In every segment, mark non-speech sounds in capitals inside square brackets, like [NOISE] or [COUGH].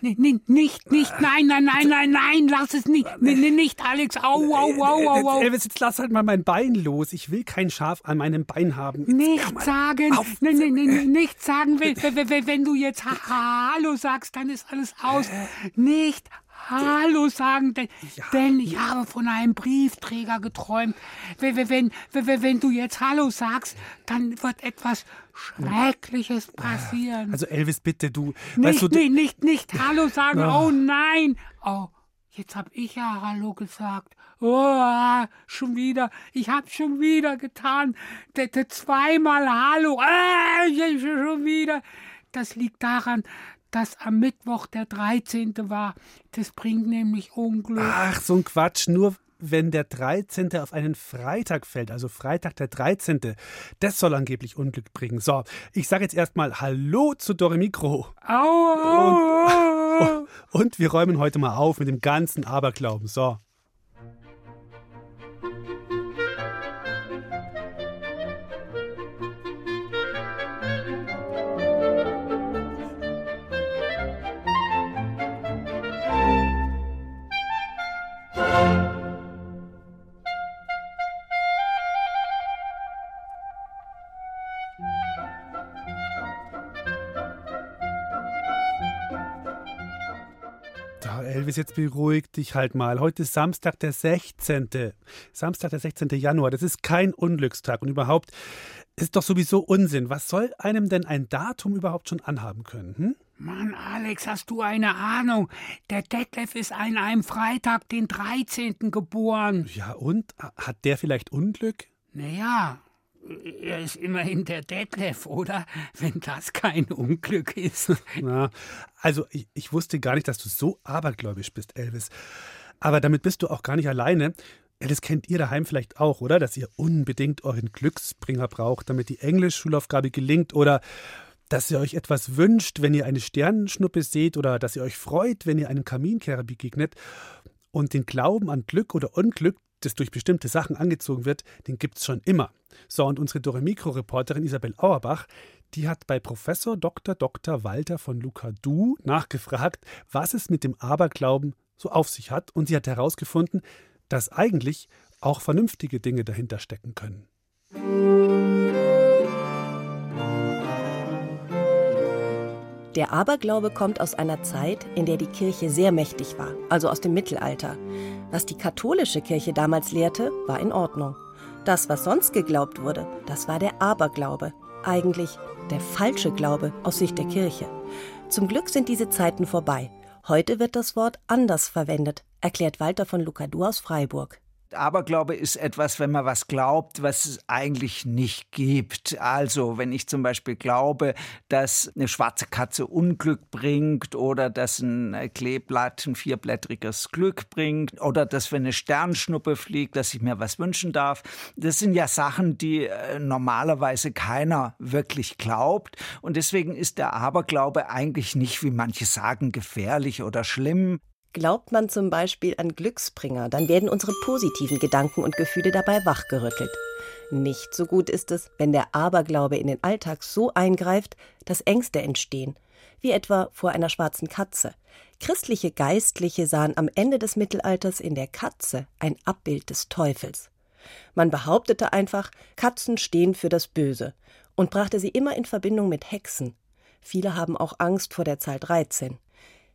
Nicht, nicht, nein, nein, nein, nein, nein, lass es nicht, nicht, Alex, au, au, au, au, au. Elvis, jetzt lass halt mal mein Bein los. Ich will kein Schaf an meinem Bein haben. Nicht sagen, nicht sagen, wenn, wenn du jetzt Hallo sagst, dann ist alles aus. Nicht Hallo sagen, denn, ja. denn ich habe von einem Briefträger geträumt. Wenn, wenn, wenn, wenn du jetzt Hallo sagst, dann wird etwas Schreckliches passieren. Also Elvis, bitte, du. Nicht, weißt du, nicht, nicht, nicht Hallo sagen. Oh, oh nein. Oh, jetzt hab ich ja Hallo gesagt. Oh, schon wieder. Ich hab schon wieder getan. D zweimal Hallo. Ah, schon wieder. Das liegt daran, dass am Mittwoch der 13. war. Das bringt nämlich Unglück. Ach, so ein Quatsch. Nur wenn der 13. auf einen Freitag fällt, also Freitag der 13. Das soll angeblich Unglück bringen. So, ich sage jetzt erstmal Hallo zu Doremikro. Au, au, und, [LAUGHS] und wir räumen heute mal auf mit dem ganzen Aberglauben. So. Elvis, jetzt beruhig dich halt mal. Heute ist Samstag, der 16. Samstag, der 16. Januar. Das ist kein Unglückstag. Und überhaupt ist doch sowieso Unsinn. Was soll einem denn ein Datum überhaupt schon anhaben können? Hm? Mann, Alex, hast du eine Ahnung? Der Detlef ist an einem Freitag, den 13. geboren. Ja, und? Hat der vielleicht Unglück? Naja, er ist immerhin der Detlef, oder? Wenn das kein Unglück ist. [LAUGHS] Na, also ich, ich wusste gar nicht, dass du so abergläubisch bist, Elvis. Aber damit bist du auch gar nicht alleine. Das kennt ihr daheim vielleicht auch, oder? Dass ihr unbedingt euren Glücksbringer braucht, damit die Englisch-Schulaufgabe gelingt oder dass ihr euch etwas wünscht, wenn ihr eine Sternenschnuppe seht oder dass ihr euch freut, wenn ihr einem Kaminkehrer begegnet. Und den Glauben an Glück oder Unglück, das durch bestimmte Sachen angezogen wird, den gibt es schon immer. So, und unsere Doremikro-Reporterin Isabel Auerbach, die hat bei Professor Dr. Dr. Walter von Lucadou nachgefragt, was es mit dem Aberglauben so auf sich hat. Und sie hat herausgefunden, dass eigentlich auch vernünftige Dinge dahinter stecken können. Der Aberglaube kommt aus einer Zeit, in der die Kirche sehr mächtig war, also aus dem Mittelalter. Was die katholische Kirche damals lehrte, war in Ordnung. Das, was sonst geglaubt wurde, das war der Aberglaube. Eigentlich der falsche Glaube aus Sicht der Kirche. Zum Glück sind diese Zeiten vorbei. Heute wird das Wort anders verwendet, erklärt Walter von Lucadou aus Freiburg. Aberglaube ist etwas, wenn man was glaubt, was es eigentlich nicht gibt. Also, wenn ich zum Beispiel glaube, dass eine schwarze Katze Unglück bringt oder dass ein Kleeblatt ein vierblättriges Glück bringt oder dass, wenn eine Sternschnuppe fliegt, dass ich mir was wünschen darf. Das sind ja Sachen, die äh, normalerweise keiner wirklich glaubt. Und deswegen ist der Aberglaube eigentlich nicht, wie manche sagen, gefährlich oder schlimm. Glaubt man zum Beispiel an Glücksbringer, dann werden unsere positiven Gedanken und Gefühle dabei wachgerüttelt. Nicht so gut ist es, wenn der Aberglaube in den Alltag so eingreift, dass Ängste entstehen, wie etwa vor einer schwarzen Katze. Christliche Geistliche sahen am Ende des Mittelalters in der Katze ein Abbild des Teufels. Man behauptete einfach, Katzen stehen für das Böse und brachte sie immer in Verbindung mit Hexen. Viele haben auch Angst vor der Zahl 13.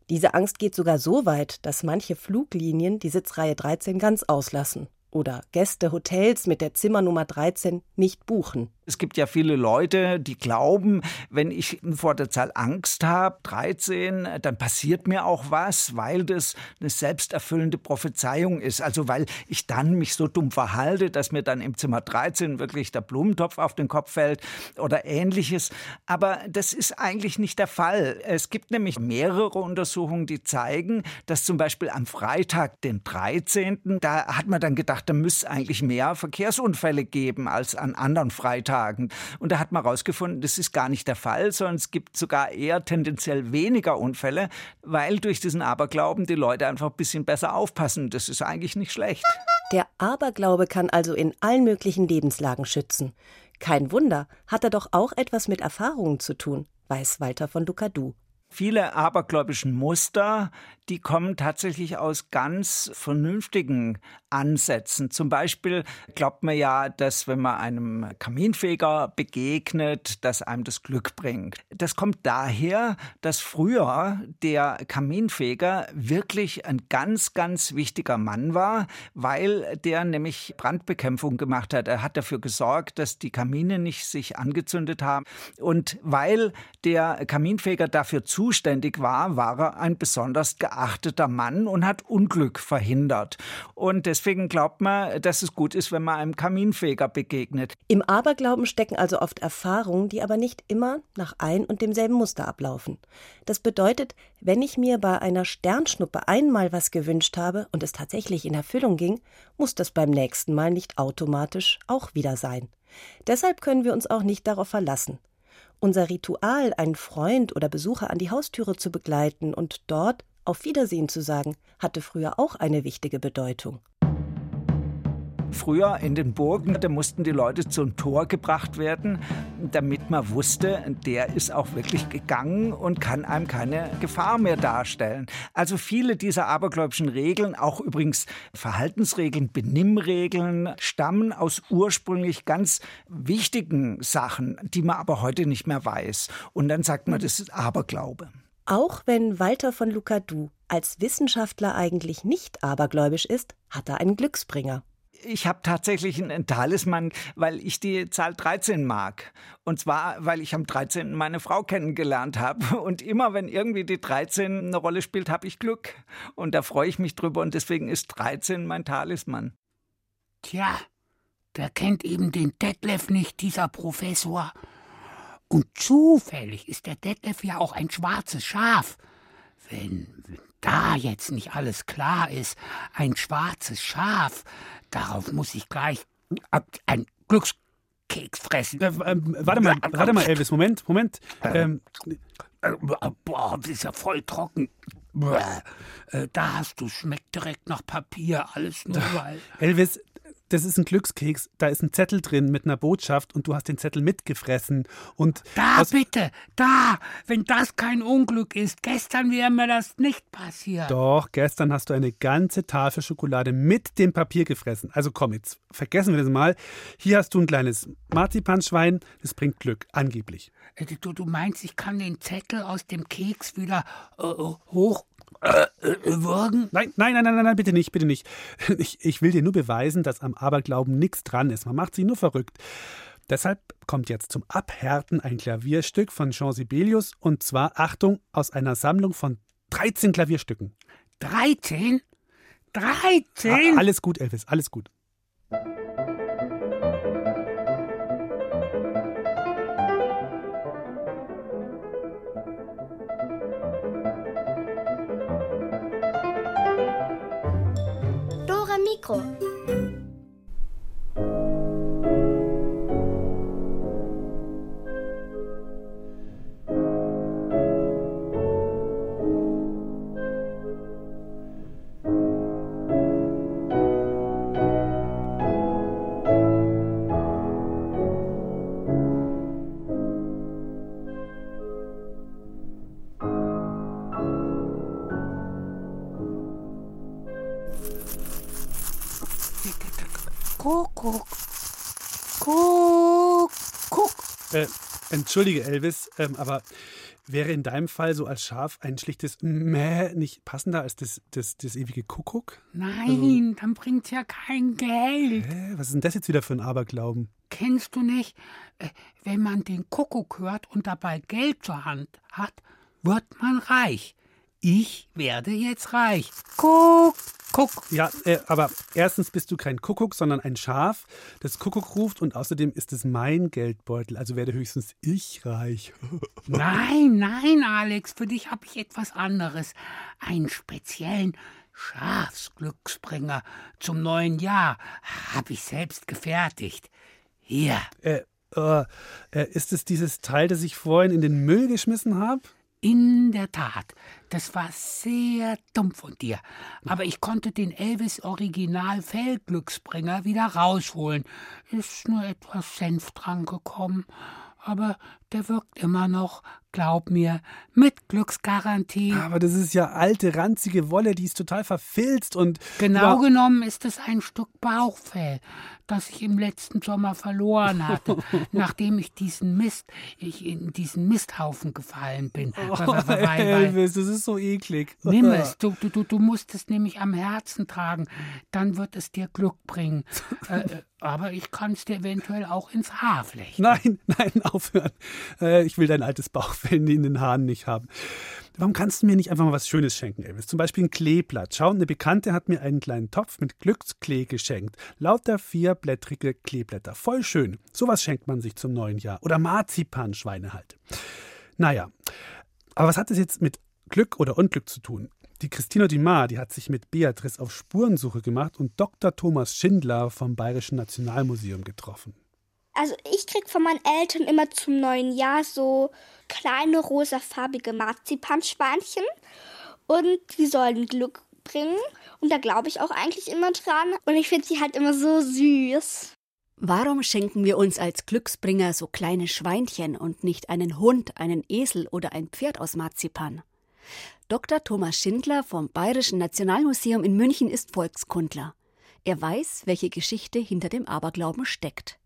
Diese Angst geht sogar so weit, dass manche Fluglinien die Sitzreihe 13 ganz auslassen oder Gäste Hotels mit der Zimmernummer 13 nicht buchen. Es gibt ja viele Leute, die glauben, wenn ich vor der Zahl Angst habe, 13, dann passiert mir auch was, weil das eine selbsterfüllende Prophezeiung ist. Also weil ich dann mich so dumm verhalte, dass mir dann im Zimmer 13 wirklich der Blumentopf auf den Kopf fällt oder ähnliches. Aber das ist eigentlich nicht der Fall. Es gibt nämlich mehrere Untersuchungen, die zeigen, dass zum Beispiel am Freitag, den 13., da hat man dann gedacht, da müsste eigentlich mehr Verkehrsunfälle geben als an anderen Freitagen. Tragen. Und da hat man herausgefunden, das ist gar nicht der Fall, sondern es gibt sogar eher tendenziell weniger Unfälle, weil durch diesen Aberglauben die Leute einfach ein bisschen besser aufpassen. Das ist eigentlich nicht schlecht. Der Aberglaube kann also in allen möglichen Lebenslagen schützen. Kein Wunder, hat er doch auch etwas mit Erfahrungen zu tun, weiß Walter von Ducadou. Viele abergläubischen Muster, die kommen tatsächlich aus ganz vernünftigen Ansätzen. Zum Beispiel glaubt man ja, dass wenn man einem Kaminfeger begegnet, dass einem das Glück bringt. Das kommt daher, dass früher der Kaminfeger wirklich ein ganz, ganz wichtiger Mann war, weil der nämlich Brandbekämpfung gemacht hat. Er hat dafür gesorgt, dass die Kamine nicht sich angezündet haben. Und weil der Kaminfeger dafür zu zuständig war, war er ein besonders geachteter Mann und hat Unglück verhindert. Und deswegen glaubt man, dass es gut ist, wenn man einem Kaminfeger begegnet. Im Aberglauben stecken also oft Erfahrungen, die aber nicht immer nach ein und demselben Muster ablaufen. Das bedeutet, wenn ich mir bei einer Sternschnuppe einmal was gewünscht habe und es tatsächlich in Erfüllung ging, muss das beim nächsten Mal nicht automatisch auch wieder sein. Deshalb können wir uns auch nicht darauf verlassen. Unser Ritual, einen Freund oder Besucher an die Haustüre zu begleiten und dort auf Wiedersehen zu sagen, hatte früher auch eine wichtige Bedeutung. Früher in den Burgen, da mussten die Leute zum Tor gebracht werden, damit man wusste, der ist auch wirklich gegangen und kann einem keine Gefahr mehr darstellen. Also viele dieser abergläubischen Regeln, auch übrigens Verhaltensregeln, Benimmregeln, stammen aus ursprünglich ganz wichtigen Sachen, die man aber heute nicht mehr weiß. Und dann sagt man, das ist Aberglaube. Auch wenn Walter von Lucadou als Wissenschaftler eigentlich nicht abergläubisch ist, hat er einen Glücksbringer ich habe tatsächlich einen Talisman, weil ich die Zahl 13 mag. Und zwar, weil ich am 13. meine Frau kennengelernt habe. [LAUGHS] Und immer, wenn irgendwie die 13 eine Rolle spielt, habe ich Glück. Und da freue ich mich drüber. Und deswegen ist 13 mein Talisman. Tja, der kennt eben den Detlef nicht, dieser Professor. Und zufällig ist der Detlef ja auch ein schwarzes Schaf. Wenn, da jetzt nicht alles klar ist, ein schwarzes Schaf, Darauf muss ich gleich ein Glückskeks fressen. Äh, äh, warte mal, warte mal, Elvis, Moment, Moment. Ähm, Boah, das ist ja voll trocken. Äh, da hast du, schmeckt direkt nach Papier, alles nur [LAUGHS] weil. Elvis, das ist ein Glückskeks, da ist ein Zettel drin mit einer Botschaft und du hast den Zettel mitgefressen und Da bitte, da, wenn das kein Unglück ist, gestern wäre mir das nicht passiert. Doch, gestern hast du eine ganze Tafel Schokolade mit dem Papier gefressen. Also komm, jetzt vergessen wir das mal. Hier hast du ein kleines Marzipanschwein, das bringt Glück, angeblich. Äh, du, du meinst, ich kann den Zettel aus dem Keks wieder äh, hoch äh, äh, würgen? Nein, nein, nein, nein, nein, bitte nicht, bitte nicht. [LAUGHS] Ich, ich will dir nur beweisen, dass am Aberglauben nichts dran ist. Man macht sie nur verrückt. Deshalb kommt jetzt zum Abhärten ein Klavierstück von Jean Sibelius und zwar, Achtung, aus einer Sammlung von 13 Klavierstücken. 13? 13? alles gut, Elvis, alles gut. Mikro. Kuckuck. Äh, entschuldige, Elvis, ähm, aber wäre in deinem Fall so als Schaf ein schlichtes Mäh nicht passender als das, das, das ewige Kuckuck? Nein, also, dann bringt's ja kein Geld. Hä? Was ist denn das jetzt wieder für ein Aberglauben? Kennst du nicht, äh, wenn man den Kuckuck hört und dabei Geld zur Hand hat, wird man reich. Ich werde jetzt reich. Kuck, Kuck. Ja, äh, aber erstens bist du kein Kuckuck, sondern ein Schaf, das Kuckuck ruft und außerdem ist es mein Geldbeutel, also werde höchstens ich reich. [LAUGHS] nein, nein, Alex, für dich habe ich etwas anderes. Einen speziellen Schafsglücksbringer zum neuen Jahr habe ich selbst gefertigt. Hier. Äh, Uh, ist es dieses Teil, das ich vorhin in den Müll geschmissen habe? In der Tat, das war sehr dumm von dir. Aber ich konnte den Elvis Original Feldglücksbringer wieder rausholen. Ist nur etwas Senf dran gekommen. Aber der wirkt immer noch, glaub mir, mit Glücksgarantie. Aber das ist ja alte, ranzige Wolle, die ist total verfilzt und. Genau genommen ist es ein Stück Bauchfell, das ich im letzten Sommer verloren hatte, [LAUGHS] nachdem ich diesen Mist, ich in diesen Misthaufen gefallen bin. Oh, [LAUGHS] Elvis, das ist so eklig. Nimm es, [LAUGHS] du, du, du musst es nämlich am Herzen tragen, dann wird es dir Glück bringen. äh, äh aber ich kann es dir eventuell auch ins Haar flechten. Nein, nein, aufhören. Äh, ich will dein altes Bauchfell in den Haaren nicht haben. Warum kannst du mir nicht einfach mal was Schönes schenken, Elvis? Zum Beispiel ein Kleeblatt. Schau, eine Bekannte hat mir einen kleinen Topf mit Glücksklee geschenkt. Lauter vierblättrige Kleeblätter. Voll schön. Sowas schenkt man sich zum neuen Jahr. Oder Marzipanschweine halt. Naja, aber was hat das jetzt mit Glück oder Unglück zu tun? Die Christina Dumas, die hat sich mit Beatrice auf Spurensuche gemacht und Dr. Thomas Schindler vom Bayerischen Nationalmuseum getroffen. Also ich krieg von meinen Eltern immer zum neuen Jahr so kleine rosafarbige Marzipanschweinchen und die sollen Glück bringen und da glaube ich auch eigentlich immer dran und ich finde sie halt immer so süß. Warum schenken wir uns als Glücksbringer so kleine Schweinchen und nicht einen Hund, einen Esel oder ein Pferd aus Marzipan? Dr. Thomas Schindler vom Bayerischen Nationalmuseum in München ist Volkskundler. Er weiß, welche Geschichte hinter dem Aberglauben steckt.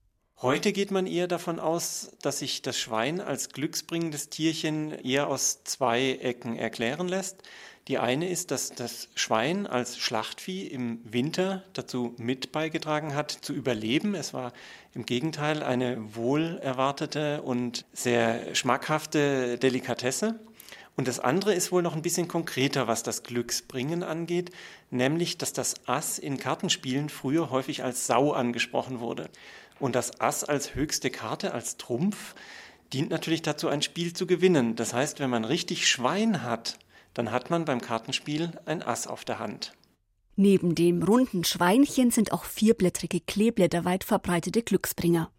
Heute geht man eher davon aus, dass sich das Schwein als glücksbringendes Tierchen eher aus zwei Ecken erklären lässt. Die eine ist, dass das Schwein als Schlachtvieh im Winter dazu mit beigetragen hat, zu überleben. Es war im Gegenteil eine wohl erwartete und sehr schmackhafte Delikatesse. Und das andere ist wohl noch ein bisschen konkreter, was das Glücksbringen angeht, nämlich, dass das Ass in Kartenspielen früher häufig als Sau angesprochen wurde. Und das Ass als höchste Karte, als Trumpf, dient natürlich dazu, ein Spiel zu gewinnen. Das heißt, wenn man richtig Schwein hat, dann hat man beim Kartenspiel ein Ass auf der Hand. Neben dem runden Schweinchen sind auch vierblättrige Kleeblätter weit verbreitete Glücksbringer.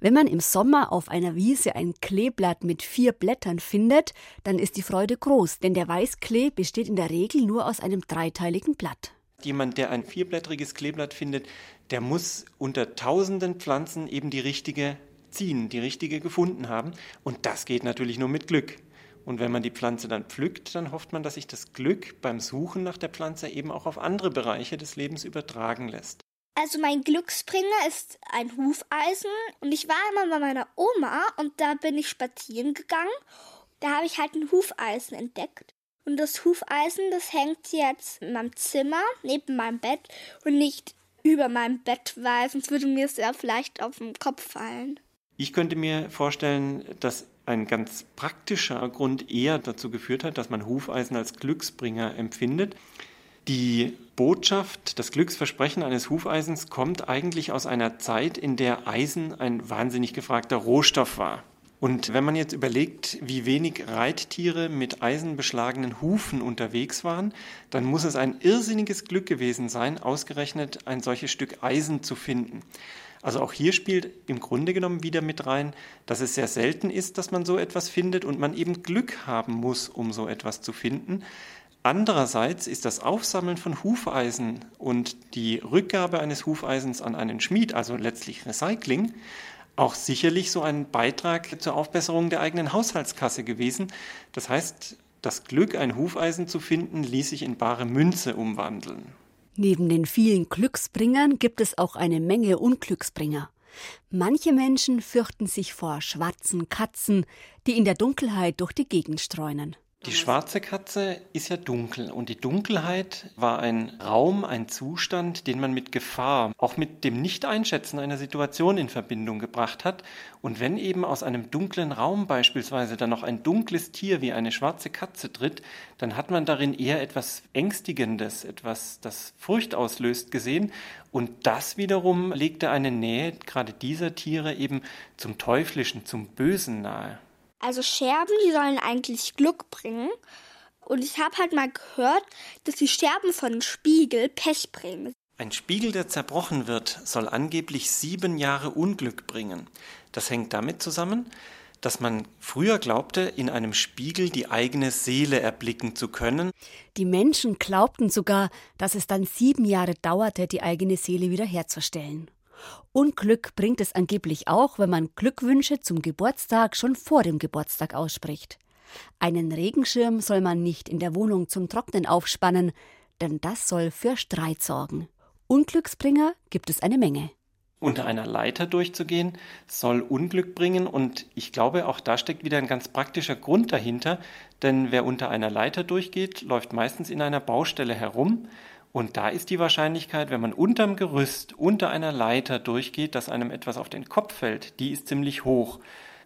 Wenn man im Sommer auf einer Wiese ein Kleeblatt mit vier Blättern findet, dann ist die Freude groß, denn der Weißklee besteht in der Regel nur aus einem dreiteiligen Blatt. Jemand, der ein vierblättriges Kleeblatt findet, der muss unter tausenden Pflanzen eben die richtige ziehen, die richtige gefunden haben. Und das geht natürlich nur mit Glück. Und wenn man die Pflanze dann pflückt, dann hofft man, dass sich das Glück beim Suchen nach der Pflanze eben auch auf andere Bereiche des Lebens übertragen lässt. Also mein Glücksbringer ist ein Hufeisen und ich war immer bei meiner Oma und da bin ich spazieren gegangen. Da habe ich halt ein Hufeisen entdeckt. Und das Hufeisen, das hängt jetzt in meinem Zimmer neben meinem Bett und nicht über meinem Bett, weil sonst würde mir es ja vielleicht auf den Kopf fallen. Ich könnte mir vorstellen, dass ein ganz praktischer Grund eher dazu geführt hat, dass man Hufeisen als Glücksbringer empfindet. Die Botschaft, das Glücksversprechen eines Hufeisens kommt eigentlich aus einer Zeit, in der Eisen ein wahnsinnig gefragter Rohstoff war. Und wenn man jetzt überlegt, wie wenig Reittiere mit eisenbeschlagenen Hufen unterwegs waren, dann muss es ein irrsinniges Glück gewesen sein, ausgerechnet ein solches Stück Eisen zu finden. Also auch hier spielt im Grunde genommen wieder mit rein, dass es sehr selten ist, dass man so etwas findet und man eben Glück haben muss, um so etwas zu finden. Andererseits ist das Aufsammeln von Hufeisen und die Rückgabe eines Hufeisens an einen Schmied, also letztlich Recycling, auch sicherlich so ein Beitrag zur Aufbesserung der eigenen Haushaltskasse gewesen. Das heißt, das Glück, ein Hufeisen zu finden, ließ sich in bare Münze umwandeln. Neben den vielen Glücksbringern gibt es auch eine Menge Unglücksbringer. Manche Menschen fürchten sich vor schwarzen Katzen, die in der Dunkelheit durch die Gegend streunen. Die schwarze Katze ist ja dunkel und die Dunkelheit war ein Raum, ein Zustand, den man mit Gefahr, auch mit dem Nicht-Einschätzen einer Situation in Verbindung gebracht hat. Und wenn eben aus einem dunklen Raum beispielsweise dann noch ein dunkles Tier wie eine schwarze Katze tritt, dann hat man darin eher etwas Ängstigendes, etwas, das Furcht auslöst, gesehen. Und das wiederum legte eine Nähe gerade dieser Tiere eben zum Teuflischen, zum Bösen nahe. Also Scherben, die sollen eigentlich Glück bringen. Und ich habe halt mal gehört, dass die Scherben von Spiegel Pech bringen. Ein Spiegel, der zerbrochen wird, soll angeblich sieben Jahre Unglück bringen. Das hängt damit zusammen, dass man früher glaubte, in einem Spiegel die eigene Seele erblicken zu können. Die Menschen glaubten sogar, dass es dann sieben Jahre dauerte, die eigene Seele wiederherzustellen. Unglück bringt es angeblich auch, wenn man Glückwünsche zum Geburtstag schon vor dem Geburtstag ausspricht. Einen Regenschirm soll man nicht in der Wohnung zum Trocknen aufspannen, denn das soll für Streit sorgen. Unglücksbringer gibt es eine Menge unter einer Leiter durchzugehen, soll Unglück bringen. Und ich glaube, auch da steckt wieder ein ganz praktischer Grund dahinter. Denn wer unter einer Leiter durchgeht, läuft meistens in einer Baustelle herum. Und da ist die Wahrscheinlichkeit, wenn man unterm Gerüst, unter einer Leiter durchgeht, dass einem etwas auf den Kopf fällt, die ist ziemlich hoch.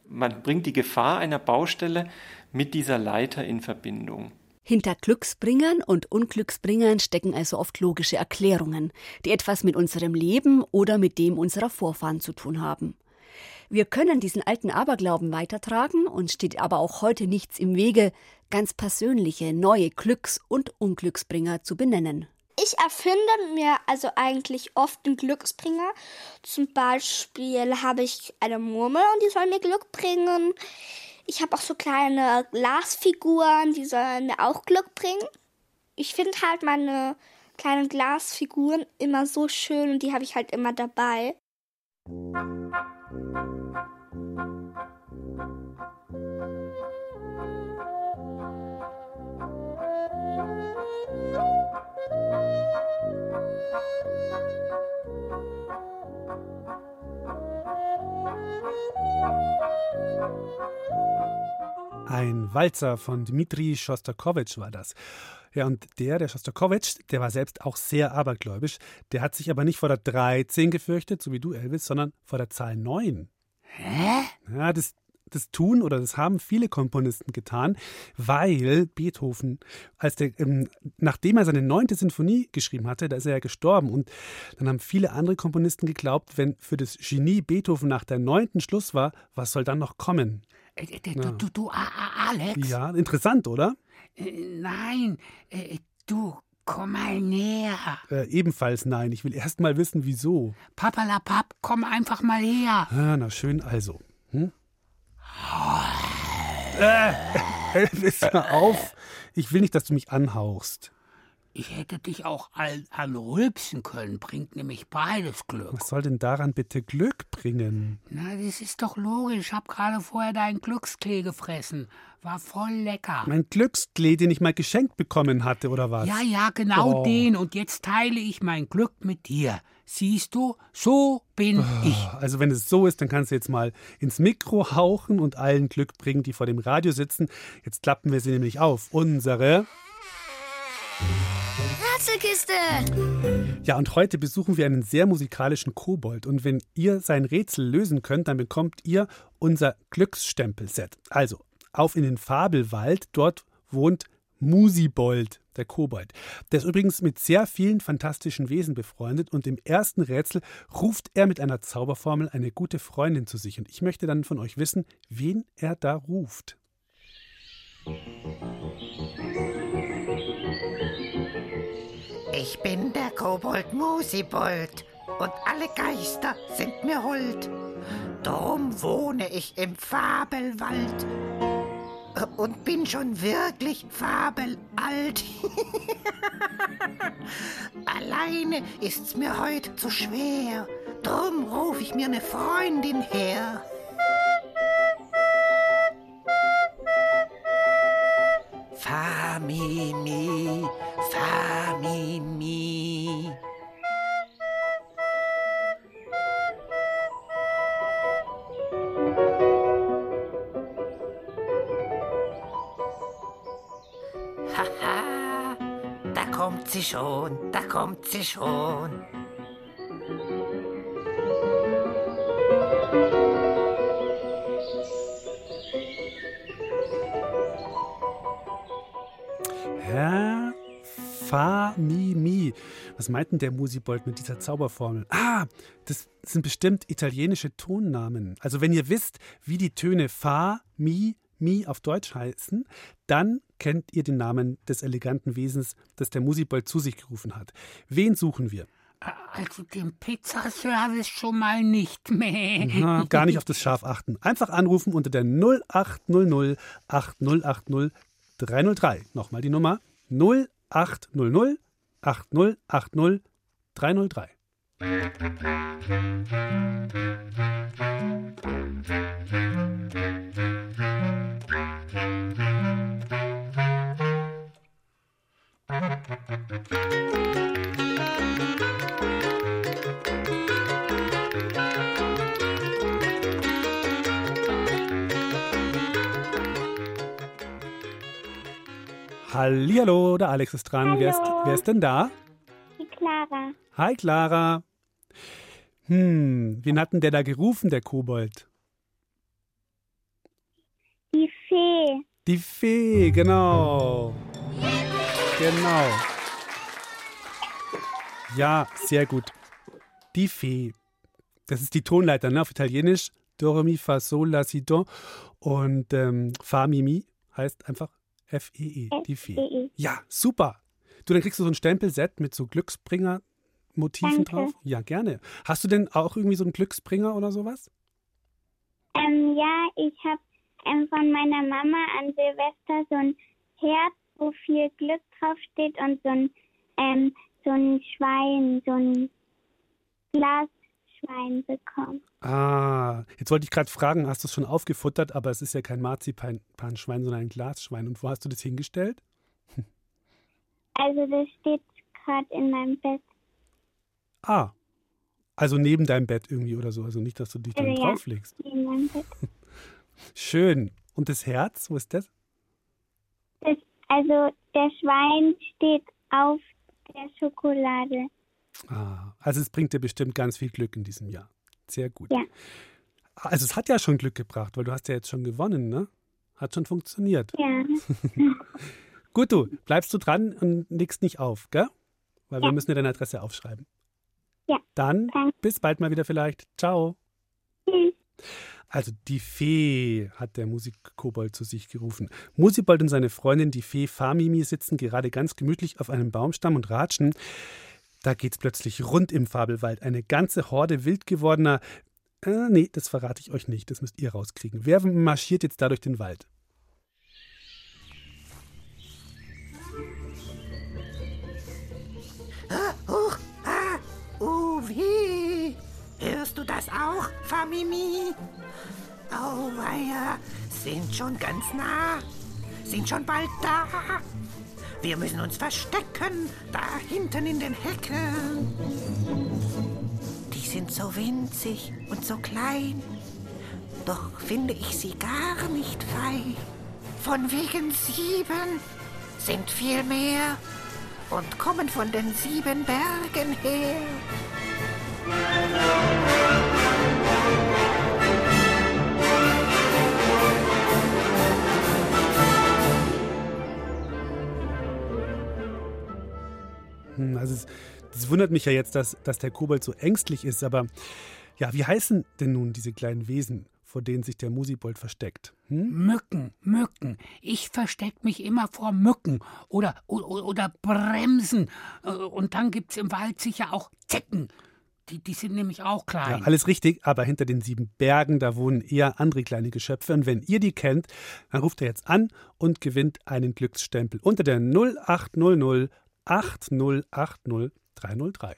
Man bringt die Gefahr einer Baustelle mit dieser Leiter in Verbindung. Hinter Glücksbringern und Unglücksbringern stecken also oft logische Erklärungen, die etwas mit unserem Leben oder mit dem unserer Vorfahren zu tun haben. Wir können diesen alten Aberglauben weitertragen und steht aber auch heute nichts im Wege, ganz persönliche, neue Glücks- und Unglücksbringer zu benennen. Ich erfinde mir also eigentlich oft einen Glücksbringer. Zum Beispiel habe ich eine Murmel und die soll mir Glück bringen. Ich habe auch so kleine Glasfiguren, die sollen mir auch Glück bringen. Ich finde halt meine kleinen Glasfiguren immer so schön und die habe ich halt immer dabei. Ein Walzer von Dmitri Schostakowitsch war das. Ja, und der, der Schostakowitsch, der war selbst auch sehr abergläubisch. Der hat sich aber nicht vor der 13 gefürchtet, so wie du, Elvis, sondern vor der Zahl 9. Hä? Ja, das, das tun oder das haben viele Komponisten getan, weil Beethoven, als der, ähm, nachdem er seine neunte Sinfonie geschrieben hatte, da ist er ja gestorben und dann haben viele andere Komponisten geglaubt, wenn für das Genie Beethoven nach der neunten Schluss war, was soll dann noch kommen? Äh, äh, du, du, du, Alex? Ja, interessant, oder? Äh, nein, du, komm mal näher. Äh, ebenfalls nein. Ich will erst mal wissen, wieso. Papalapap, komm einfach mal her. Ah, na schön, also. Hm? Äh, [LAUGHS] hör auf. Ich will nicht, dass du mich anhauchst. Ich hätte dich auch an, anrülpsen können, bringt nämlich beides Glück. Was soll denn daran bitte Glück bringen? Na, das ist doch logisch. Ich hab gerade vorher deinen Glücksklee gefressen. War voll lecker. Mein Glücksklee, den ich mal geschenkt bekommen hatte, oder was? Ja, ja, genau oh. den. Und jetzt teile ich mein Glück mit dir. Siehst du, so bin oh, ich. Also wenn es so ist, dann kannst du jetzt mal ins Mikro hauchen und allen Glück bringen, die vor dem Radio sitzen. Jetzt klappen wir sie nämlich auf. Unsere Rätselkiste! Ja, und heute besuchen wir einen sehr musikalischen Kobold. Und wenn ihr sein Rätsel lösen könnt, dann bekommt ihr unser Glücksstempelset. Also, auf in den Fabelwald, dort wohnt Musibold, der Kobold. Der ist übrigens mit sehr vielen fantastischen Wesen befreundet und im ersten Rätsel ruft er mit einer Zauberformel eine gute Freundin zu sich. Und ich möchte dann von euch wissen, wen er da ruft. Ich bin der Kobold Musibold und alle Geister sind mir hold. Drum wohne ich im Fabelwald und bin schon wirklich fabelalt. [LAUGHS] Alleine ist's mir heute zu schwer, drum ruf ich mir eine Freundin her. Fa, mi, kommt sie schon, da kommt sie schon. Herr Fa, Mi, Mi. Was meint denn der Musibold mit dieser Zauberformel? Ah, das sind bestimmt italienische Tonnamen. Also wenn ihr wisst, wie die Töne Fa, Mi, Mi auf Deutsch heißen, dann kennt ihr den Namen des eleganten Wesens, das der Musibold zu sich gerufen hat. Wen suchen wir? Also den Pizzaservice schon mal nicht mehr. Na, gar nicht auf das Schaf achten. Einfach anrufen unter der 0800 8080 303. Nochmal die Nummer 0800 8080 303. Hallihallo, der Alex ist dran. Wer ist, wer ist denn da? Die Clara. Hi, Clara. Hm, wen hat denn der da gerufen, der Kobold? Die Fee. Die Fee, genau. Genau. Ja, sehr gut. Die Fee. Das ist die Tonleiter, ne? Auf Italienisch. Do, re, mi, fa, sol, la, si, do. Und ähm, fa, mi, mi heißt einfach F-E-E. Die Fee. Ja, super. Du, dann kriegst du so ein Stempelset mit so Glücksbringer-Motiven drauf. Ja, gerne. Hast du denn auch irgendwie so einen Glücksbringer oder sowas? Ähm, ja, ich habe ähm, von meiner Mama an Silvester so ein Herz, wo viel Glück draufsteht und so ein, ähm, so ein Schwein, so ein Glasschwein bekommen. Ah, jetzt wollte ich gerade fragen, hast du es schon aufgefuttert, aber es ist ja kein Marzipanschwein, sondern ein Glasschwein. Und wo hast du das hingestellt? Also das steht gerade in meinem Bett. Ah, also neben deinem Bett irgendwie oder so. Also nicht, dass du dich dann Also ja. drauflegst. In meinem Bett. [LAUGHS] Schön. Und das Herz, wo ist das? Also der Schwein steht auf der Schokolade. Ah, also es bringt dir bestimmt ganz viel Glück in diesem Jahr. Sehr gut. Ja. Also es hat ja schon Glück gebracht, weil du hast ja jetzt schon gewonnen, ne? Hat schon funktioniert. Ja. [LAUGHS] Gut, du, bleibst du dran und legst nicht auf, gell? Weil wir Ja. müssen dir deine Adresse aufschreiben. Ja, Dann danke. bis bald mal wieder vielleicht. Ciao. Tschüss. Also die Fee hat der Musikkobold zu sich gerufen. Musibold und seine Freundin, die Fee Famimi, sitzen gerade ganz gemütlich auf einem Baumstamm und ratschen. Da geht's plötzlich rund im Fabelwald. Eine ganze Horde wild gewordener. Äh, nee, das verrate ich euch nicht. Das müsst ihr rauskriegen. Wer marschiert jetzt da durch den Wald? Huch, ah, oh weh. Das auch, Famimi? Auweia, sind schon ganz nah, sind schon bald da. Wir müssen uns verstecken, da hinten in den Hecken. Die sind so winzig und so klein, doch finde ich sie gar nicht fein. Von wegen sieben sind viel mehr und kommen von den sieben Bergen her. Hm, Also es, das wundert mich ja jetzt, dass, dass der Kobold so ängstlich ist. Aber ja, wie heißen denn nun diese kleinen Wesen, vor denen sich der Musibold versteckt? Hm? Mücken, Mücken. Ich versteck mich immer vor Mücken oder, oder, oder Bremsen. Äh, Und dann gibt's im Wald sicher auch Zecken. Die, die sind nämlich auch Ja, klein. alles richtig, aber hinter den sieben Bergen, da wohnen eher andere kleine Geschöpfe. Und wenn ihr die kennt, dann ruft er jetzt an und gewinnt einen Glücksstempel unter der 0800 8080 303.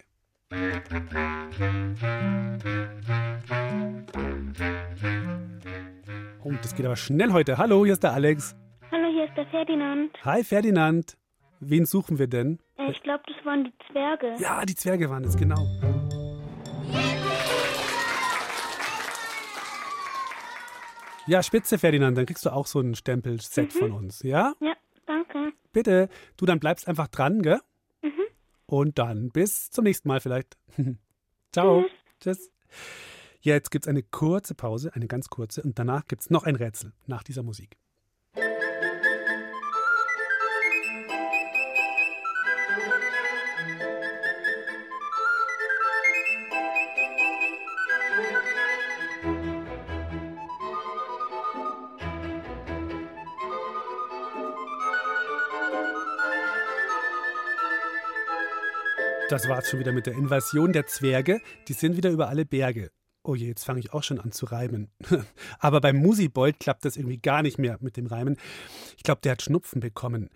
Oh, das geht aber schnell heute. Hallo, hier ist der Alex. Hallo, hier ist der Ferdinand. Hi Ferdinand. Wen suchen wir denn? Äh, ich glaube, das waren die Zwerge. Ja, die Zwerge waren es, genau. Ja, spitze Ferdinand, dann kriegst du auch so ein Stempelset von uns, ja? Ja, danke. Bitte. Du, dann bleibst einfach dran, gell? Und dann bis zum nächsten Mal vielleicht. [LAUGHS] Ciao. Tschüss. Ja, jetzt gibt es eine kurze Pause, eine ganz kurze, und danach gibt es noch ein Rätsel nach dieser Musik. Das war's schon wieder mit der Invasion der Zwerge. Die sind wieder über alle Berge. Oh je, jetzt fange ich auch schon an zu reimen. [LAUGHS] Aber beim Musibold klappt das irgendwie gar nicht mehr mit dem Reimen. Ich glaube, der hat Schnupfen bekommen.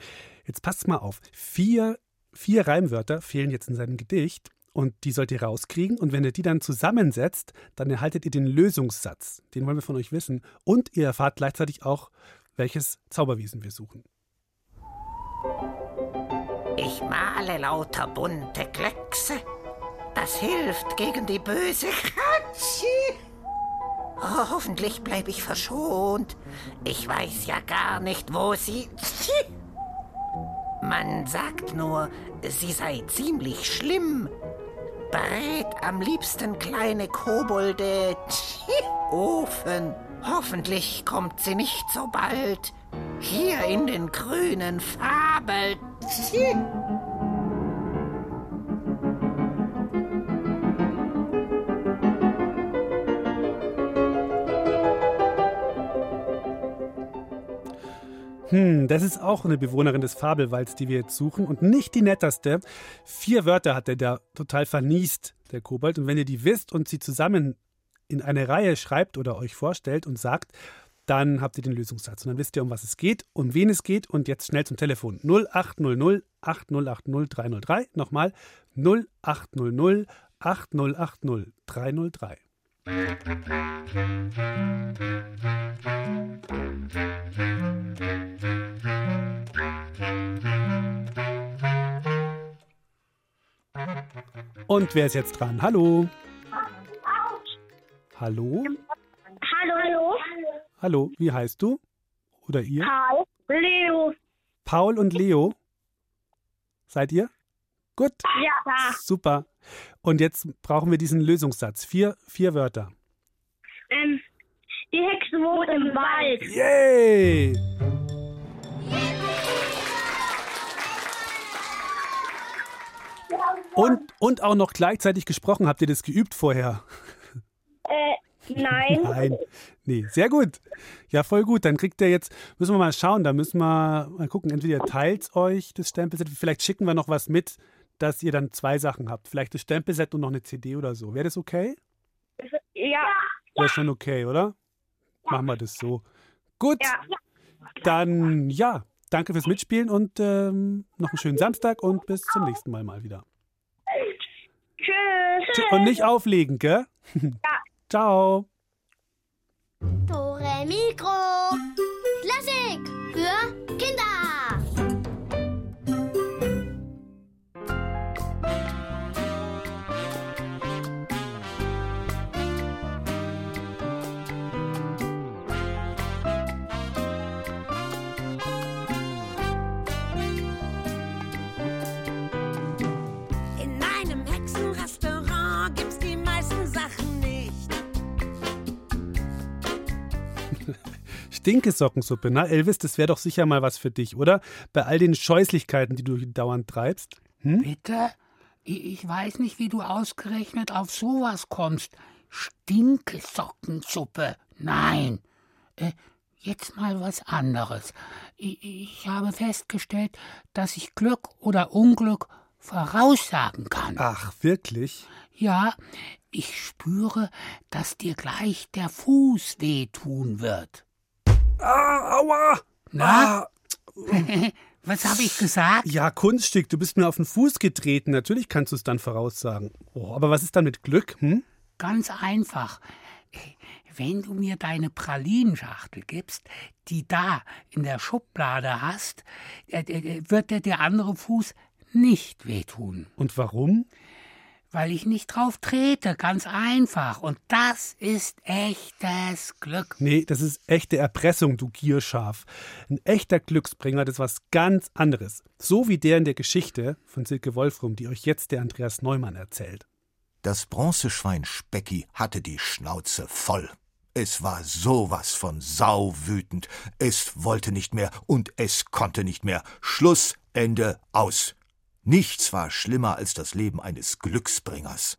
Jetzt passt mal auf. Vier, vier Reimwörter fehlen jetzt in seinem Gedicht und die sollt ihr rauskriegen. Und wenn ihr die dann zusammensetzt, dann erhaltet ihr den Lösungssatz. Den wollen wir von euch wissen. Und ihr erfahrt gleichzeitig auch, welches Zauberwesen wir suchen. Ich male lauter bunte Kleckse. Das hilft gegen die böse Katze. Oh, hoffentlich bleibe ich verschont. Ich weiß ja gar nicht, wo sie. Man sagt nur, sie sei ziemlich schlimm. Brät am liebsten kleine Kobolde. Ofen. Hoffentlich kommt sie nicht so bald. Hier in den grünen Hm, das ist auch eine Bewohnerin des Fabelwalds, die wir jetzt suchen und nicht die netteste. Vier Wörter hat er da total verniest, der Kobold. Und wenn ihr die wisst und sie zusammen in eine Reihe schreibt oder euch vorstellt und sagt, dann habt ihr den Lösungssatz. Und dann wisst ihr, um was es geht, um wen es geht. Und jetzt schnell zum Telefon. 0800 8080 303. Nochmal 0800 8080 303. Und wer ist jetzt dran? Hallo? Hallo? Hallo, hallo. Hallo, wie heißt du? Oder ihr? Paul, Leo. Paul und Leo. Seid ihr? Gut. Ja. Super. Und jetzt brauchen wir diesen Lösungssatz. Vier, vier Wörter. Ähm, die Hexe wohnt im Wald. Yay! Und, und auch noch gleichzeitig gesprochen. Habt ihr das geübt vorher? Äh, nein. [LAUGHS] Nein. Nee, sehr gut. Ja, voll gut. Dann kriegt ihr jetzt, müssen wir mal schauen, da müssen wir mal gucken. Entweder teilt euch das Stempelset, vielleicht schicken wir noch was mit, dass ihr dann zwei Sachen habt. Vielleicht das Stempelset und noch eine CD oder so. Wäre das okay? Ja. Wäre schon okay, oder? Machen wir das so. Gut. Ja. Dann ja, danke fürs Mitspielen und ähm, noch einen schönen Samstag und bis zum nächsten Mal mal wieder. Tschüss. Und nicht auflegen, gell? Ja. Ciao. Tore Mikro. Stinkesockensuppe, na Elvis, das wäre doch sicher mal was für dich, oder? Bei all den Scheußlichkeiten, die du dauernd treibst. Hm? Bitte? Ich ich weiß nicht, wie du ausgerechnet auf sowas kommst. Stinkesockensuppe. Nein. Äh, jetzt mal was anderes. Ich, ich habe festgestellt, dass ich Glück oder Unglück voraussagen kann. Ach, wirklich? Ja, ich spüre, dass dir gleich der Fuß wehtun wird. Ah, aua! Na? Ah. [LAUGHS] Was habe ich gesagt? Ja, Kunststück, du bist mir auf den Fuß getreten. Natürlich kannst du es dann voraussagen. Oh, aber was ist dann mit Glück, hm? Ganz einfach. Wenn du mir deine Pralinschachtel gibst, die da in der Schublade hast, äh, äh, wird dir der andere Fuß nicht wehtun. Und warum? Weil ich nicht drauf trete, ganz einfach. Und das ist echtes Glück. Nee, das ist echte Erpressung, du Gierschaf. Ein echter Glücksbringer, das ist was ganz anderes. So wie der in der Geschichte von Silke Wolfrum, die euch jetzt der Andreas Neumann erzählt. Das Bronzeschwein Specki hatte die Schnauze voll. Es war sowas von sauwütend. Es wollte nicht mehr und es konnte nicht mehr. Schluss, Ende, aus. Nichts war schlimmer als das Leben eines Glücksbringers.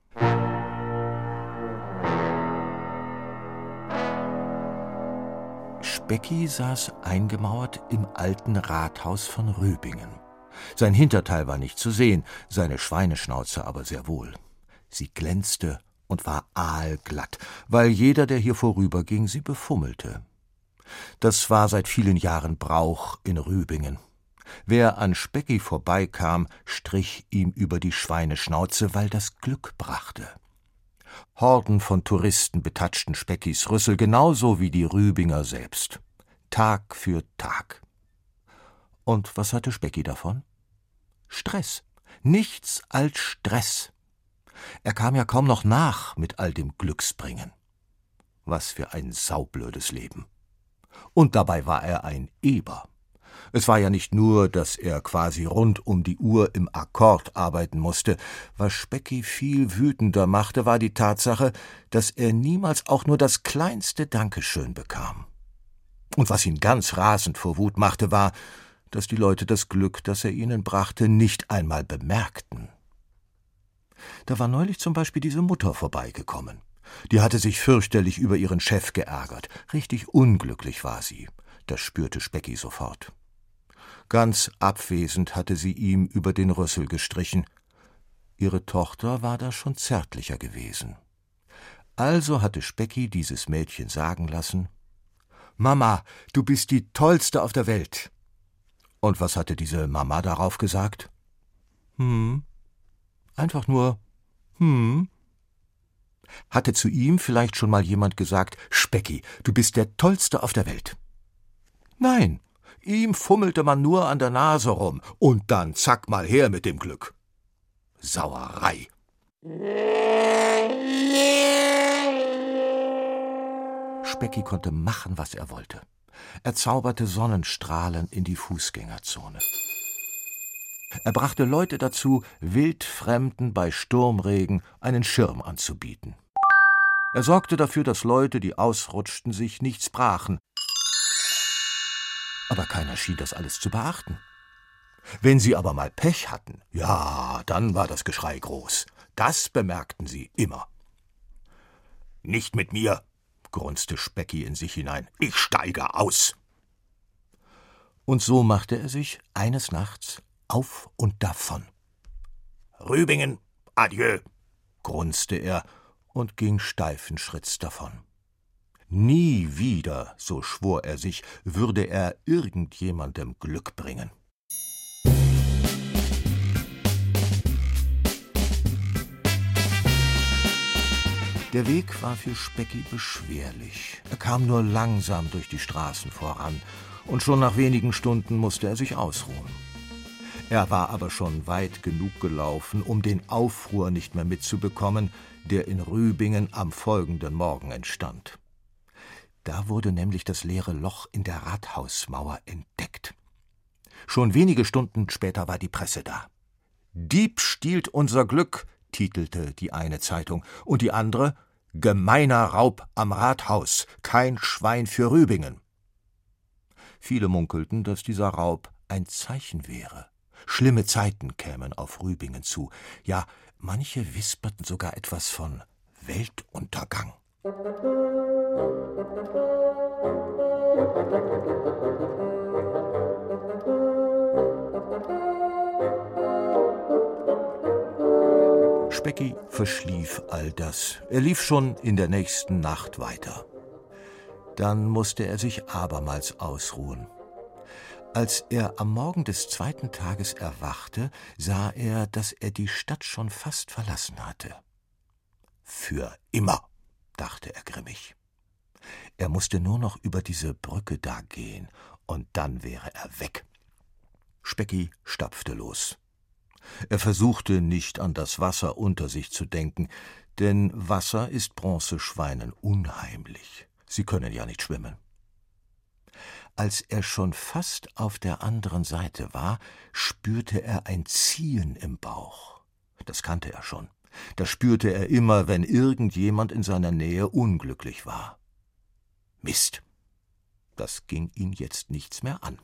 Specki saß eingemauert im alten Rathaus von Rübingen. Sein Hinterteil war nicht zu sehen, seine Schweineschnauze aber sehr wohl. Sie glänzte und war aalglatt, weil jeder, der hier vorüberging, sie befummelte. Das war seit vielen Jahren Brauch in Rübingen. Wer an Specki vorbeikam, strich ihm über die Schweineschnauze, weil das Glück brachte. Horden von Touristen betatschten Speckis Rüssel genauso wie die Rübinger selbst. Tag für Tag. Und was hatte Specki davon? Stress. Nichts als Stress. Er kam ja kaum noch nach mit all dem Glücksbringen. Was für ein saublödes Leben. Und dabei war er ein Eber. Es war ja nicht nur, dass er quasi rund um die Uhr im Akkord arbeiten musste. Was Specki viel wütender machte, war die Tatsache, dass er niemals auch nur das kleinste Dankeschön bekam. Und was ihn ganz rasend vor Wut machte, war, dass die Leute das Glück, das er ihnen brachte, nicht einmal bemerkten. Da war neulich zum Beispiel diese Mutter vorbeigekommen. Die hatte sich fürchterlich über ihren Chef geärgert. Richtig unglücklich war sie. Das spürte Specki sofort. Ganz abwesend hatte sie ihm über den Rüssel gestrichen. Ihre Tochter war da schon zärtlicher gewesen. Also hatte Specki dieses Mädchen sagen lassen Mama, du bist die tollste auf der Welt. Und was hatte diese Mama darauf gesagt? Hm. Einfach nur hm. Hatte zu ihm vielleicht schon mal jemand gesagt, Specki, du bist der tollste auf der Welt? Nein, ihm fummelte man nur an der Nase rum und dann zack mal her mit dem Glück. Sauerei. Specki konnte machen, was er wollte. Er zauberte Sonnenstrahlen in die Fußgängerzone. Er brachte Leute dazu, Wildfremden bei Sturmregen einen Schirm anzubieten. Er sorgte dafür, dass Leute, die ausrutschten, sich nichts brachen. Aber keiner schien das alles zu beachten. Wenn sie aber mal Pech hatten, ja, dann war das Geschrei groß. Das bemerkten sie immer. Nicht mit mir, grunzte Specki in sich hinein. Ich steige aus. Und so machte er sich eines Nachts auf und davon. Rübingen, adieu, grunzte er und ging steifen Schritts davon. Nie wieder, so schwor er sich, würde er irgendjemandem Glück bringen. Der Weg war für Specki beschwerlich. Er kam nur langsam durch die Straßen voran, und schon nach wenigen Stunden musste er sich ausruhen. Er war aber schon weit genug gelaufen, um den Aufruhr nicht mehr mitzubekommen, der in Rübingen am folgenden Morgen entstand. Da wurde nämlich das leere Loch in der Rathausmauer entdeckt. Schon wenige Stunden später war die Presse da. Dieb stiehlt unser Glück, titelte die eine Zeitung, und die andere Gemeiner Raub am Rathaus, kein Schwein für Rübingen. Viele munkelten, dass dieser Raub ein Zeichen wäre. Schlimme Zeiten kämen auf Rübingen zu. Ja, manche wisperten sogar etwas von Weltuntergang. Specki verschlief all das. Er lief schon in der nächsten Nacht weiter. Dann musste er sich abermals ausruhen. Als er am Morgen des zweiten Tages erwachte, sah er, dass er die Stadt schon fast verlassen hatte. Für immer, dachte er grimmig. Er musste nur noch über diese Brücke da gehen, und dann wäre er weg. Specki stapfte los. Er versuchte nicht an das Wasser unter sich zu denken, denn Wasser ist Bronzeschweinen unheimlich. Sie können ja nicht schwimmen. Als er schon fast auf der anderen Seite war, spürte er ein Ziehen im Bauch. Das kannte er schon. Das spürte er immer, wenn irgendjemand in seiner Nähe unglücklich war. Mist. Das ging ihn jetzt nichts mehr an.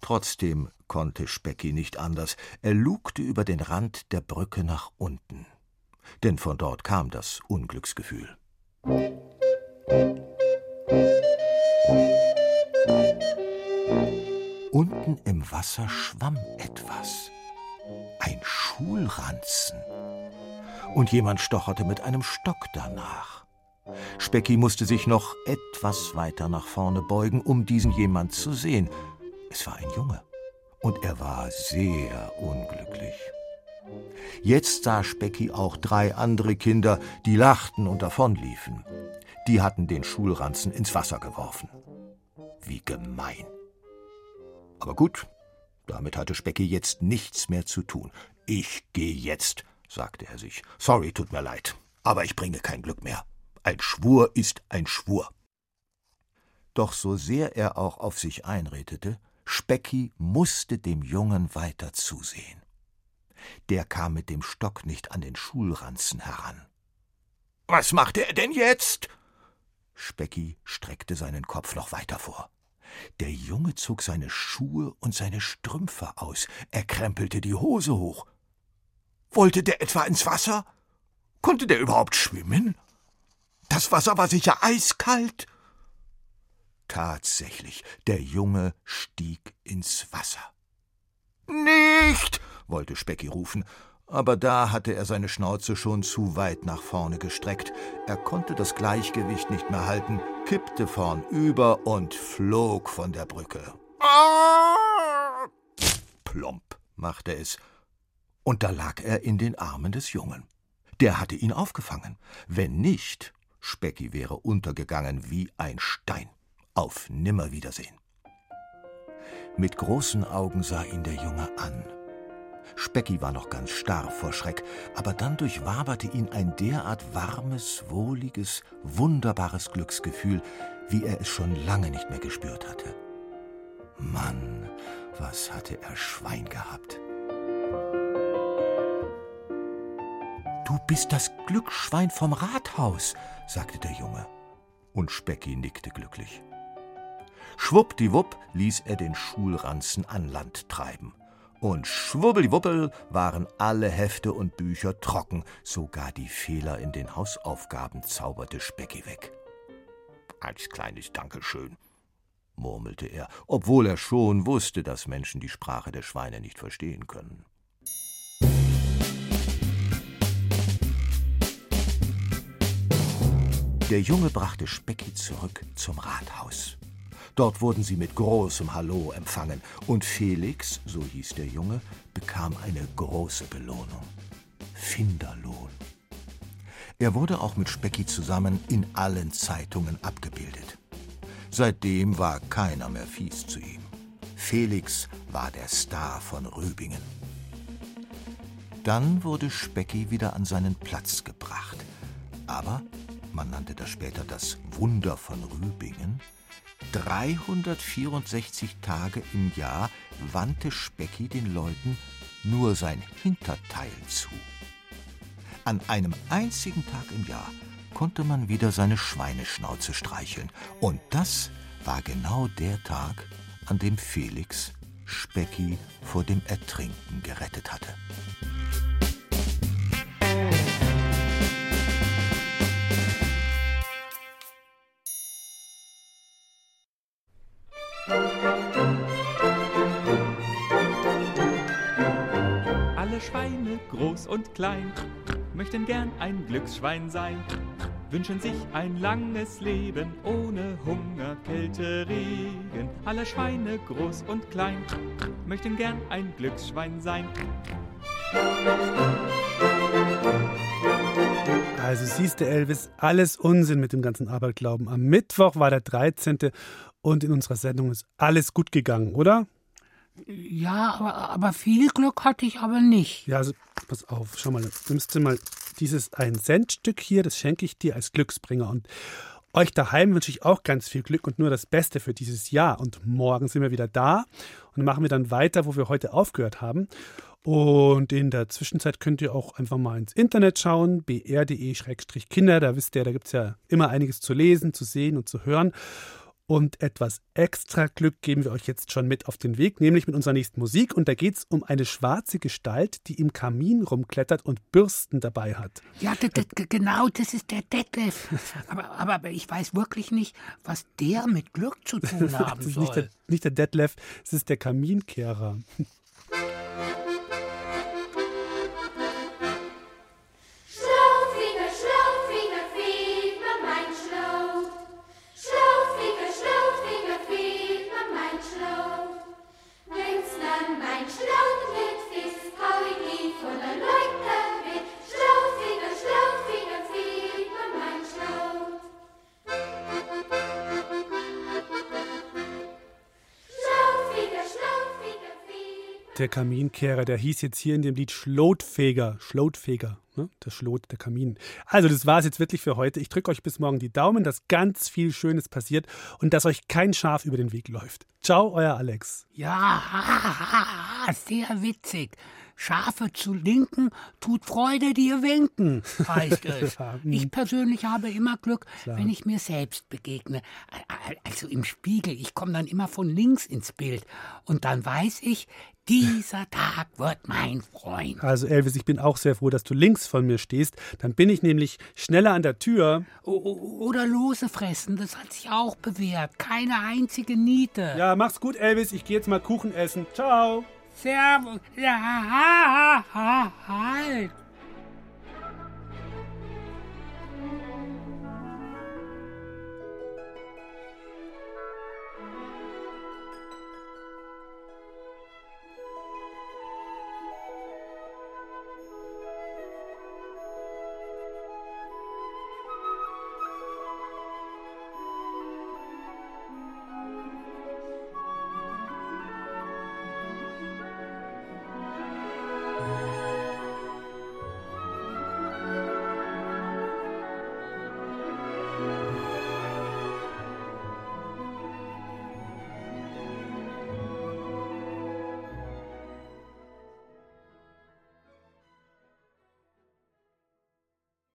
Trotzdem konnte Specki nicht anders. Er lugte über den Rand der Brücke nach unten. Denn von dort kam das Unglücksgefühl. Unten Unten im Wasser schwamm etwas. Ein Schulranzen. Und jemand stocherte mit einem Stock danach. Specki musste sich noch etwas weiter nach vorne beugen, um diesen jemand zu sehen. Es war ein Junge. Und er war sehr unglücklich. Jetzt sah Specki auch drei andere Kinder, die lachten und davonliefen. Die hatten den Schulranzen ins Wasser geworfen. Wie gemein. Aber gut, damit hatte Specki jetzt nichts mehr zu tun. Ich gehe jetzt, sagte er sich. Sorry, tut mir leid, aber ich bringe kein Glück mehr. Ein Schwur ist ein Schwur. Doch so sehr er auch auf sich einredete, Specki musste dem Jungen weiter zusehen. Der kam mit dem Stock nicht an den Schulranzen heran. Was macht er denn jetzt? Specki streckte seinen Kopf noch weiter vor. Der Junge zog seine Schuhe und seine Strümpfe aus, er krempelte die Hose hoch. Wollte der etwa ins Wasser? Konnte der überhaupt schwimmen? Das Wasser war sicher eiskalt. Tatsächlich, der Junge stieg ins Wasser. Nicht! wollte Specki rufen, aber da hatte er seine Schnauze schon zu weit nach vorne gestreckt. Er konnte das Gleichgewicht nicht mehr halten, kippte vornüber und flog von der Brücke. Plomp machte es, und da lag er in den Armen des Jungen. Der hatte ihn aufgefangen. Wenn nicht, Specki wäre untergegangen wie ein Stein. Auf Nimmerwiedersehen. Mit großen Augen sah ihn der Junge an Specki war noch ganz starr vor Schreck, aber dann durchwaberte ihn ein derart warmes, wohliges, wunderbares Glücksgefühl, wie er es schon lange nicht mehr gespürt hatte. Mann, was hatte er Schwein gehabt. Du bist das Glücksschwein vom Rathaus, sagte der Junge. Und Specki nickte glücklich. Schwuppdiwupp ließ er den Schulranzen an Land treiben. Und schwubbeliwuppel waren alle Hefte und Bücher trocken, sogar die Fehler in den Hausaufgaben zauberte Specki weg. Als kleines Dankeschön, murmelte er, obwohl er schon wusste, dass Menschen die Sprache der Schweine nicht verstehen können. Der Junge brachte Specki zurück zum Rathaus. Dort wurden sie mit großem Hallo empfangen, und Felix, so hieß der Junge, bekam eine große Belohnung. Finderlohn. Er wurde auch mit Specki zusammen in allen Zeitungen abgebildet. Seitdem war keiner mehr fies zu ihm. Felix war der Star von Rübingen. Dann wurde Specki wieder an seinen Platz gebracht. Aber, man nannte das später das Wunder von Rübingen, 364 Tage im Jahr wandte Specki den Leuten nur sein Hinterteil zu. An einem einzigen Tag im Jahr konnte man wieder seine Schweineschnauze streicheln. Und das war genau der Tag, an dem Felix Specki vor dem Ertrinken gerettet hatte. Klein, möchten gern ein Glücksschwein sein, wünschen sich ein langes Leben ohne Hunger, Kälte, Regen. Alle Schweine, groß und klein, möchten gern ein Glücksschwein sein. Also siehst du, Elvis, alles Unsinn mit dem ganzen Aberglauben. Am Mittwoch war der 13. und in unserer Sendung ist alles gut gegangen, oder? Ja, aber, aber viel Glück hatte ich aber nicht. Ja, also pass auf, schau mal, nimmst du mal dieses ein Cent Stück hier, das schenke ich dir als Glücksbringer und euch daheim wünsche ich auch ganz viel Glück und nur das Beste für dieses Jahr. Und morgen sind wir wieder da und machen wir dann weiter, wo wir heute aufgehört haben. Und in der Zwischenzeit könnt ihr auch einfach mal ins Internet schauen, br.de-kinder. Da wisst ihr, da gibt es ja immer einiges zu lesen, zu sehen und zu hören. Und etwas extra Glück geben wir euch jetzt schon mit auf den Weg, nämlich mit unserer nächsten Musik. Und da geht es um eine schwarze Gestalt, die im Kamin rumklettert und Bürsten dabei hat. Ja, genau, das ist der Detlef. Aber, aber ich weiß wirklich nicht, was der mit Glück zu tun [LAUGHS] haben das ist soll. Nicht der, nicht der Detlef, es ist der Kaminkehrer. Der Kaminkehrer, der hieß jetzt hier in dem Lied Schlotfeger. Schlotfeger, ne? Der Schlot, der Kamin. Also, das war es jetzt wirklich für heute. Ich drücke euch bis morgen die Daumen, dass ganz viel Schönes passiert und dass euch kein Schaf über den Weg läuft. Ciao, euer Alex. Ja, [LAUGHS] sehr witzig. Schafe zu linken, tut Freude dir winken, heißt [LAUGHS] es. Hm. Ich persönlich habe immer Glück, Klar. wenn ich mir selbst begegne. Also im Spiegel, ich komme dann immer von links ins Bild. Und dann weiß ich, dieser Tag wird mein Freund. Also, Elvis, ich bin auch sehr froh, dass du links von mir stehst. Dann bin ich nämlich schneller an der Tür. O- Oder Lose fressen, das hat sich auch bewährt. Keine einzige Niete. Ja, mach's gut, Elvis. Ich gehe jetzt mal Kuchen essen. Ciao. Servus. Ja, halt.